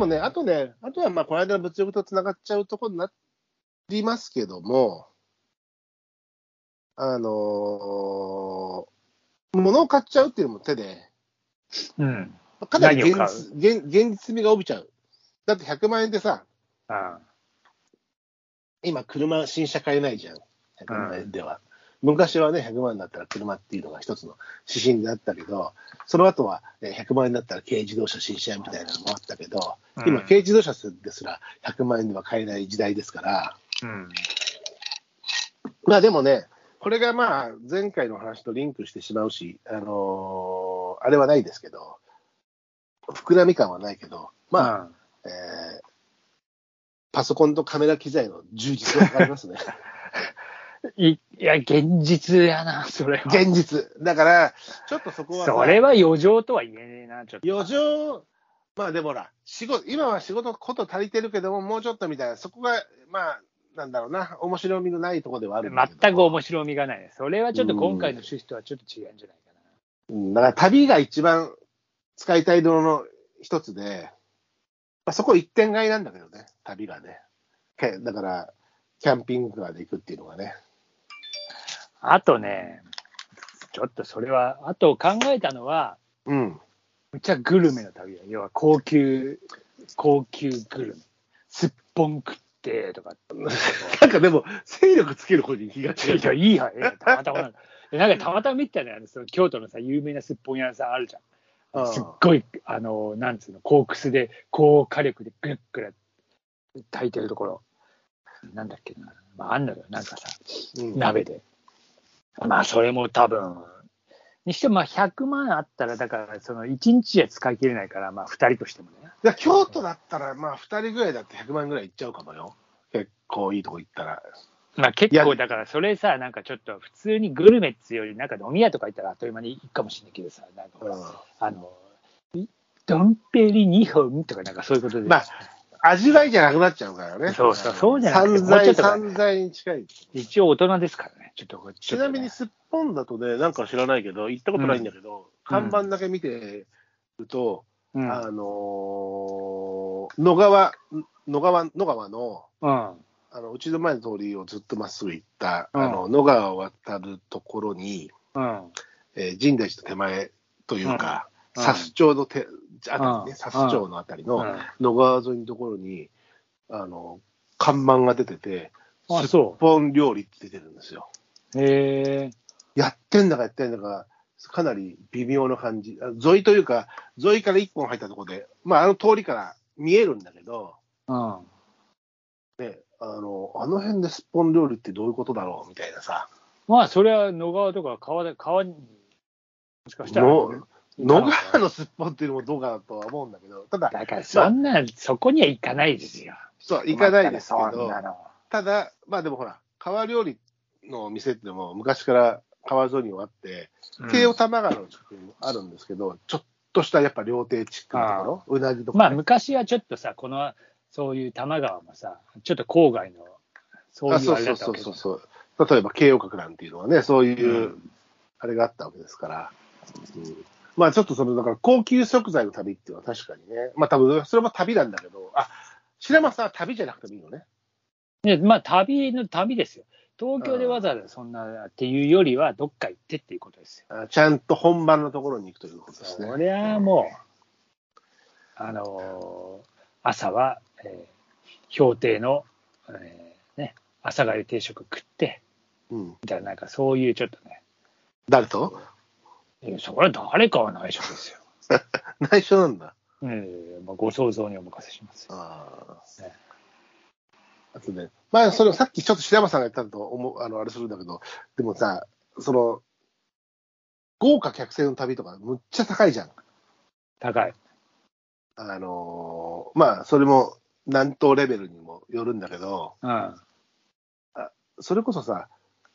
もね、あとね、あとはまあ、この間の物欲とつながっちゃうところになりますけども、あのー物を買っちゃうっていうのも手で、うん。かなり現実現現実味が帯びちゃう。だって100万円でさ、あ今、車、新車買えないじゃん、100万円では。昔はね、100万だったら車っていうのが一つの指針だったけど、その後はえー100万円だったら軽自動車新車みたいなのもあったけど、今、うん軽自動車ですら100万円では買えない時代ですから、うん。まあでもね、これがまあ前回の話とリンクしてしまうし、あのーあれはないですけど、膨らみ感はないけど、まあ、えーパソコンとカメラ機材の充実は分かりますね。いいや、現実やな、それは。現実。だから、ちょっとそこはさそれは余剰とは言えねえな、ちょっと。余剰、まあでもほら、仕事、今は仕事こと足りてるけども、もうちょっとみたいな、そこが、まあ、なんだろうな、面白みのないところではある。全く面白みがない。それはちょっと今回の趣旨とはちょっと違うんじゃないかうんだから旅が一番使いたい道の一つで、まあ、そこ一点買いなんだけどね、旅がね。けだから、キャンピングカーで行くっていうのがね。な。あとね、ちょっとそれは、あと考えたのは、うん。むちゃグルメの旅だ。要は高級、高級グルメ。すっぽん食ってとか。なんかでも、勢力つける方に気がいや、違う。いいや、えたまたまなんだ。えなんかたまたま見てたね、あのその京都のさ、有名なすっぽん屋さんあるじゃん。すっごい、あの、なんつうの、コークスで、高火力でぐるっぐる炊いてるところ。なんだっけな。まあ、あんのよ、なんかさ、うん鍋で。まあ、それも多分、にしてもまあ100万あったら、だから、その1日じゃ使い切れないから、まあ、2人としてもね。いや京都だったら、まあ、2人ぐらいだって100万ぐらいいっちゃうかもよ。結構いいとこ行ったら。まあ、結構、だから、それさ、なんかちょっと、普通にグルメっつうより、なんか飲み屋とか行ったらあっという間に行くかもしれないけどさ、なんかほら、あの、ドンペリ2本とか、なんかそういうことで。まあ味わいじゃなくなっちゃうからね。そうそうそうじゃなくて散財、散財に近い。一応大人ですからね。ちょっとこ、ちなみにすっぽんだとね、なんか知らないけど、行ったことないんだけど、看板だけ見てると、うん、あのー野川、野川、野川の、うん。あの、うちの前の通りをずっとまっすぐ行った、うんあの、野川を渡るところに、うん。えー深大寺の手前というか、うん佐須町の手、あたりうんね、佐須町のあたりのうん野川沿いのところに、あの、看板が出てて、あ、すっそぽん料理って出てるんですよ。う。へえ。やってんだかやってんだか、かなり微妙な感じ。あ沿いというか、沿いから一本入ったところで、まあ、あの通りから見えるんだけど、うん。ね、あの、あの辺ですっぽん料理ってどういうことだろうみたいなさ。まあ、それは野川とか川で、川に、もしかしたら、の野川のすっぽんっていうのもどうかなとは思うんだけど、ただ、だから、そんな、そこには行かないですよ。そう、行かないですけど。ただ、まあでもほら、川料理のお店ってのも昔から川沿いにはあって、京王多摩川の近くにもあるんですけど、ちょっとしたやっぱ料亭チックなところ、うなぎとか、まあ、ね昔はちょっとさ、この、そういう多摩川もさ、ちょっと郊外の、そういうあれだあそうそうったわけだそうそうそう。例えば、京王閣なんていうのはね、そういう、あれがあったわけですから。うんまあちょっとその、だから高級食材の旅っていうのは確かにね、まあ多分それも旅なんだけど、あ、白松さんは旅じゃなくてもいいのね。ね、まあ、旅の旅ですよ。東京でわざわざそんなっていうよりは、どっか行ってっていうことですよ。あちゃんと本番のところに行くということですね。そりゃあもう、あのー朝は、えー、氷亭の、えーね、朝帰り定食食って、うん。みたいな、なんかそういうちょっとね、誰と？いやそれは誰かは内緒ですよ。内緒なんだ。ええまあ、ご想像にお任せしますよ。ああ。ねあとね、まあ、それをさっきちょっと白山さんが言ったのと思う、あの、あれするんだけど、でもさ、その、豪華客船の旅とか、むっちゃ高いじゃん。高い。あのーまあ、それも、南東レベルにもよるんだけど、うん。それこそさ、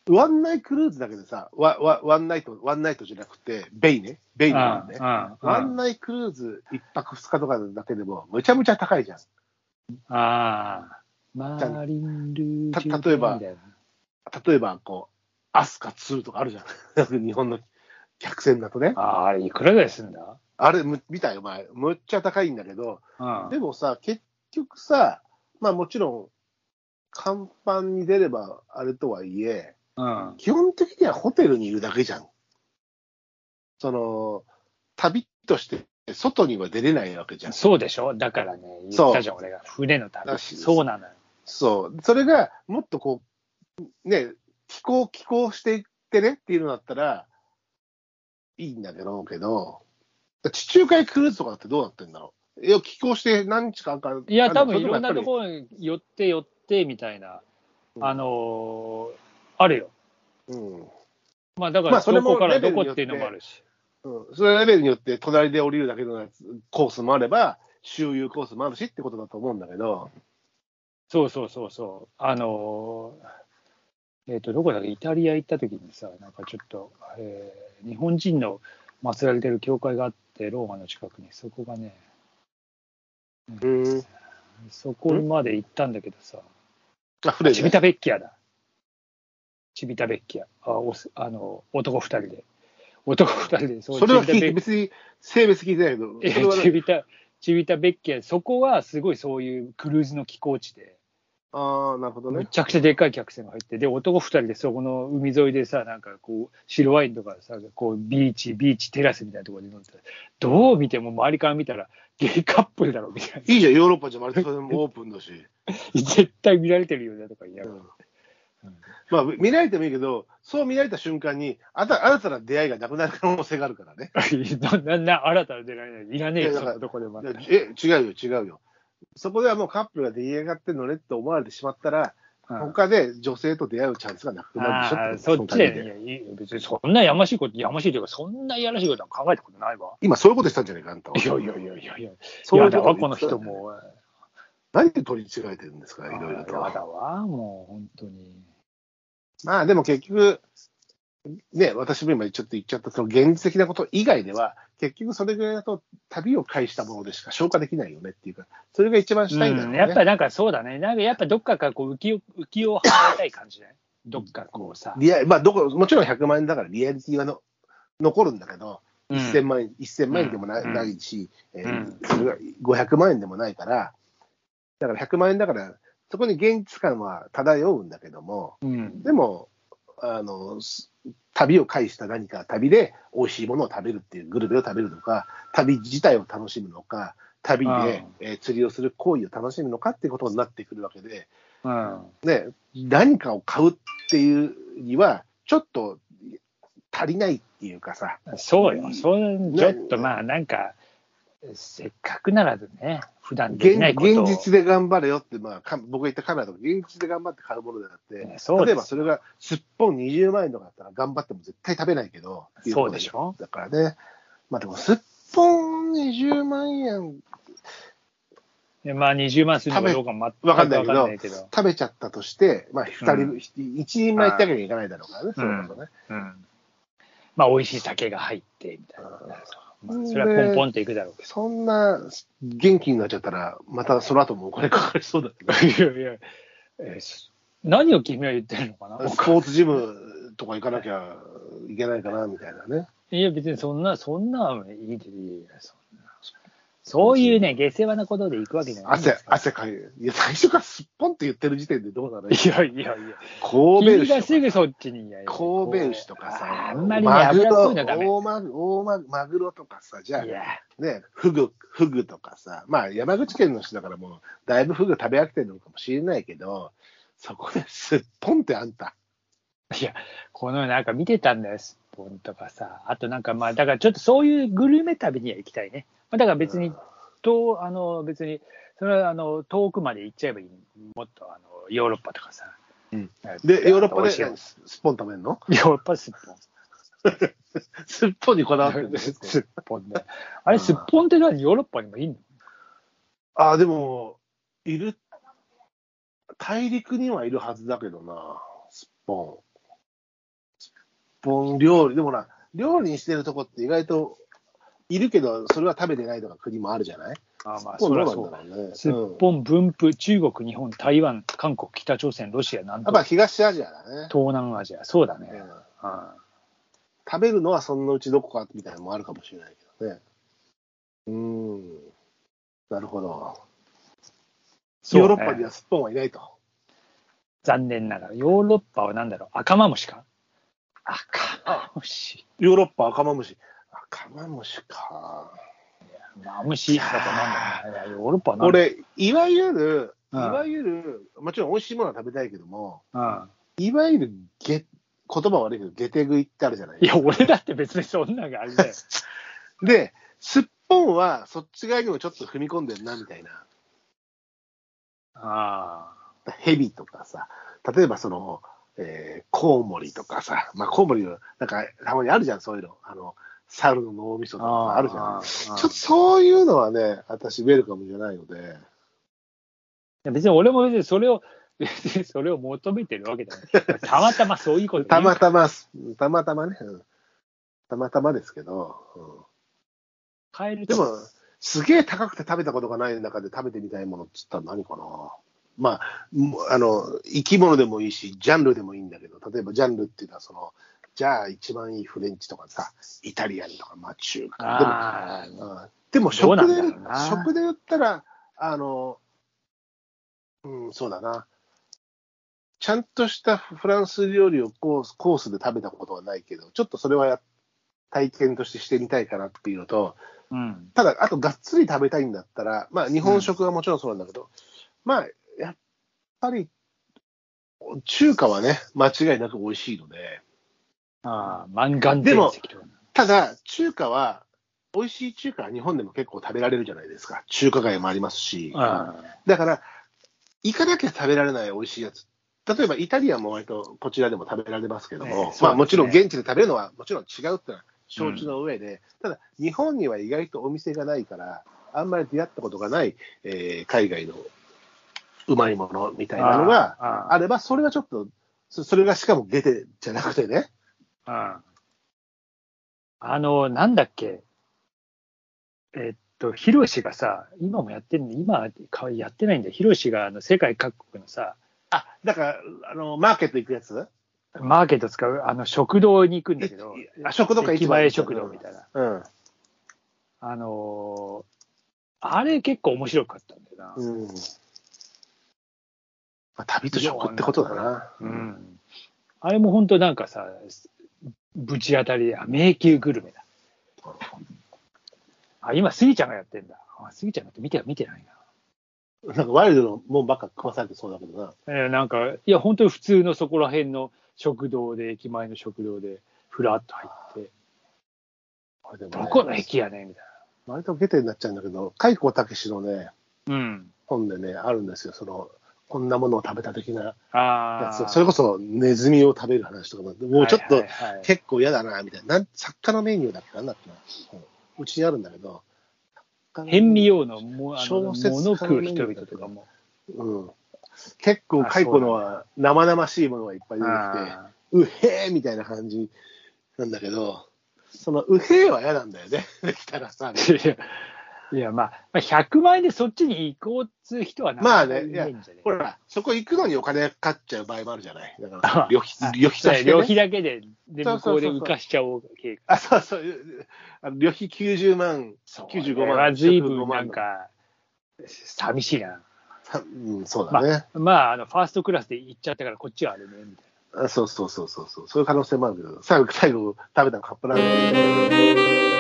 ワンナイクルーズだけでさ、ワワワンナイト、ワンナイトじゃなくて、ベイね、ベイのワンね。ワワンナイクルーズ一泊二日とかだけでも、むちゃむちゃ高いじゃん。ああ。マーリンルージュた例えばみたいな例えば、こう、アスカ2とかあるじゃん。日本の客船だとね。ああ、あれいくらぐらいすんだ？あれ、む見たよ、前。むっちゃ高いんだけど、うんでもさ、結局さ、まあもちろん、甲板に出ればあれとはいえ、うん。基本的にはホテルにいるだけじゃん。その、旅として外には出れないわけじゃん。そうでしょ？だからね、言ったじゃん、俺が。船の旅。そうなのよ。そう。それがもっとこう、ね、気候、気候していってねっていうのだったら、いいんだけど、けど、地中海クルーズとかってどうなってんだろう？いや、寄港して何日間かかいや、多分いろんなとろ。ころに寄って寄ってみたいな、うんあのーあるよ。うん。まあだから、まあそこからどこっていうのもあるし。うん。それレベルによって、隣で降りるだけのやつコースもあれば、周遊コースもあるしってことだと思うんだけど、そうそうそうそう。あのーえっ、と、どこだっけ、イタリア行った時にさ、なんかちょっと、えー日本人の祀られてる教会があって、ローマの近くに、そこがね、うん。そこまで行ったんだけどさ、あ、船で。チビタベッキアだ。チビタベッキア。あおすあの男二人で。男二人で、そそれは別に性別聞いてないけど、えそれはねチビタ、チビタベッキア、そこはすごいそういうクルーズの寄港地で、ああ、なるほどね。めちゃくちゃでっかい客船が入って、で、男二人でそこの海沿いでさ、なんかこう、白ワインとかさ、こう、ビーチ、ビーチテラスみたいなところで飲んでどう見ても周りから見たら、ゲイカップルだろ、みたいいいじゃん、ヨーロッパじゃ割とそれもオープンだし。な。絶対見られてるよね、とか言いながら。まあ、見られてもいいけど、そう見られた瞬間に、あた新たな出会いがなくなる可能性があるからね。ななな新たな出られない。いらねえよ、そんいやだからなとこでも。え、違うよ、違うよ。そこではもうカップルが出来上がってんのねって思われてしまったら、うん他で女性と出会うチャンスがなくなるでしょあそっちでね、別にそんなやましいこと、やましいというか、そんないやらしいことは考えたことないわ。今そういうことしたんじゃないか、あんたは。いやいやいやいやいや、そういうやだわ、この人も。何で取り違えてるんですか、いろいろと。やだわ、もう本当に。まあでも結局、ね、私も今ちょっと言っちゃった、その現実的なこと以外では、結局それぐらいだと旅を介したものでしか消化できないよねっていうか、それが一番したいんだろうね。うんやっぱりなんかそうだね、なんかやっぱどっかからこう浮きを浮きを離れたい感じね。どっかこうさ。リアまあどこ、もちろん100万円だからリアリティはの残るんだけど、うん1000万円、1000万円でもな,、うんないし、えーうんそれが500万円でもないから、だから100万円だから、そこに現実感は漂うんだけども、うん。でも、あの、す旅を介した何か、旅で美味しいものを食べるっていう、グルメを食べるのか、旅自体を楽しむのか、旅で、うんえー釣りをする行為を楽しむのかっていうことになってくるわけで、うん。ね、何かを買うっていうには、ちょっと足りないっていうかさ、そうよ、そうちょっとまあなんか、せっかくならね、普段で現きないことを現実で頑張れよって、まあ、か僕が言ったカメラとか、現実で頑張って買うものであって、ね例えばそれがすっぽん20万円とかだったら頑張っても絶対食べないけど、そうでしょだからね。まあでも、すっぽん20万円でまあ20万するのかどうか全くわかんないけど。食べちゃったとして、まあ、二人、うん一人前ってわけにはいかないだろうからね、うんそういうことね。うんまあ美味しい酒が入ってみたいな。まあ、それはポンポンっていくだろうけそんな元気になっちゃったら、またその後もお金かかりそうだけど、ど。いやいや、えーす何を君は言ってるのかなスポーツジムとか行かなきゃいけないかな、みたいなね。いや別にそんな、そんないいでいいやそんなそういうね、下世話なことで行くわけじゃないんです汗よ。、汗かいいや、最初からすっぽんって言ってる時点でどうなの？いやいやいや。神戸君がす牛ぐそっちにや神戸牛とかさ、あんまりね、マグロ。大マグ大マグマグロとかさ、じゃあね、フグ、フグとかさ、まあ山口県の人だからもう、だいぶフグ食べ飽きてるのかもしれないけど、そこですっぽんってあんた。いや、このなんか見てたんだよ、スッポンとかさ。あとなんかまあ、だからちょっとそういうグルメ旅には行きたいね。まあ、だから別に、と、あの、別に、それはあの、遠くまで行っちゃえばいい。もっとあの、ヨーロッパとかさ。うんで、ヨーロッパで美味しいもすすっぽん食べるの？んヨーロッパスッポン。すっぽんにこだわってるんですスッポンで。あれ、スッポンって何ヨーロッパにもいいの？ああ、でも、いる、大陸にはいるはずだけどな、すっぽん。すっぽん料理、でもな、料理にしてるとこって意外といるけど、それは食べてないとか国もあるじゃない？あまあ、そそうだ。だろうね。スッポン、分布、中国、日本、台湾、韓国、北朝鮮、ロシア、南やっぱ東、東アジアだね。東南アジア。そうだね。うんうん食べるのはそのうちどこかみたいなのもあるかもしれないけどね。うーん。なるほど。そうヨーロッパにはすっぽんはいないと。残念ながら。ヨーロッパは何だろう赤マムシか？赤マムシ。ヨーロッパ赤マムシ。赤マムシか。マムシだとなんだヨーロッパ俺、いわゆる、いうんわゆる、もちろん美味しいものは食べたいけども、うん。いわゆるゲ、言葉悪いけど、ゲテ食いってあるじゃないいや、俺だって別にそんなのがあれだよ。で、すっぽんはそっち側にもちょっと踏み込んでるな、みたいな。あヘビとかさ、例えばその、えーコウモリとかさ、まあコウモリは、なんかたまにあるじゃん、そういうの。あの、猿の脳みそあ。とかあるじゃん。ん。ちょっとそういうのはね、私ウェルカムじゃないので、いや別に俺も別にそれを、別にそれを求めてるわけじゃない。たまたまそういうことたまたま、たまたまね、うんたまたまですけど、うん変えるとでも、すげえ高くて食べたことがない中で食べてみたいものって言ったら何かな。まあ、あの、生き物でもいいし、ジャンルでもいいんだけど、例えばジャンルっていうのは、その、じゃあ一番いいフレンチとかさ、イタリアンとか、まあ中華でも、うんでも食で食で言ったら、あの、うん、そうだな。ちゃんとしたフランス料理をコースコースで食べたことはないけど、ちょっとそれはや体験としてしてみたいかなっていうのと、うん。ただ、あとがっつり食べたいんだったら、まあ日本食はもちろんそうなんだけど、まあ、やっぱり、中華はね、間違いなく美味しいので、ああ、満願でも。ただ、中華は、美味しい中華は日本でも結構食べられるじゃないですか。中華街もありますし。あだから、行かなきゃ食べられない美味しいやつ。例えばイタリアンも割とこちらでも食べられますけども、ねそうですねまあもちろん現地で食べるのはもちろん違うってのは承知の上で、ただ日本には意外とお店がないから、あんまり出会ったことがない、えー海外のうまいものみたいなのがあああれば、それはちょっと、そそれがしかもゲテじゃなくてね、ああの、なんだっけ？えっと、ヒロシがさ、今もやってるんで、今かやってないんだよ。ヒロシがあの世界各国のさ、あ、だから、あの、マーケット行くやつ？マーケット使う、あの、食堂に行くんだけど、あ食堂か駅前食堂みたいな。うん。あのーあれ結構面白かったんだよな。うん。まあ、旅と食ってことだな。うん。あれも本当なんかさ、ぶち当たりで、あ迷宮グルメだ。あ、今、スギちゃんがやってんだ。あスギちゃんだって見て見てないなんかワイルドのもんばっか食わされてそうだけどな。な。えーなんか、いや、本当に普通のそこら辺の食堂で、駅前の食堂で、ふらっと入って、あれでもどねこの駅やねんみたい割とゲテになっちゃうんだけど、海光武のね、な。うん。本でね、あるんですよ。その、こんなものを食べた的なやつ。それこそネズミを食べる話とかももうちょっと結構嫌だな、みたいな。なん作家のメニューだっけなんだっけな。うちにあるんだけど。変味用のもあの小説食う人々とかも。うん。結構、あカイコのは生々しいものがいっぱい出てきて、あうへーみたいな感じなんだけど、そのうへーは嫌なんだよね。できたらさ。ーいや、まあ、まあ、100万円でそっちに行こうっつう人はなまあね、いやほら、そこ行くのにお金かかっちゃう場合もあるじゃない？だかあら、旅費、旅費として、ね。旅費だけで、で、向こうで浮かしちゃおう計あ、そうそう。あの旅費90万、画。95これ万。は随分105万なんか、寂しいな。さうん、そうだね、まあ、あの、ファーストクラスで行っちゃったから、こっちはあれね、みたいあそうそうそうそうそう。そういう可能性もあるけど、最後、最後食べたのカップラーメン。